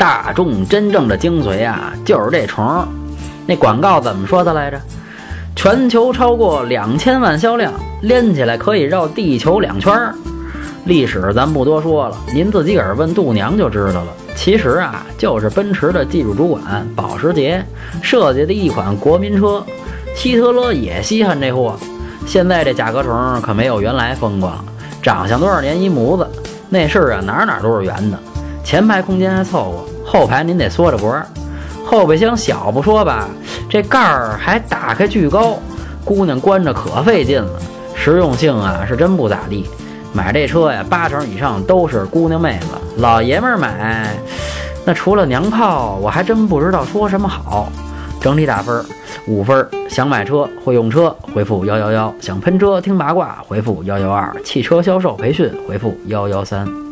大众真正的精髓啊，就是这虫。那广告怎么说的来着？全球超过两千万销量，连起来可以绕地球两圈儿。历史咱不多说了，您自己个儿问度娘就知道了。其实啊，就是奔驰的技术主管保时捷设计的一款国民车。希特勒也稀罕这货。现在这甲壳虫可没有原来风光，长相多少年一模子，内饰啊哪哪都是圆的，前排空间还凑合，后排您得缩着脖。后备箱小不说吧，这盖儿还打开巨高，姑娘关着可费劲了。实用性啊是真不咋地。买这车呀，八成以上都是姑娘妹子，老爷们儿买，那除了娘炮，我还真不知道说什么好。整体打分五分。想买车会用车，回复幺幺幺；想喷车听八卦，回复幺幺二；汽车销售培训，回复幺幺三。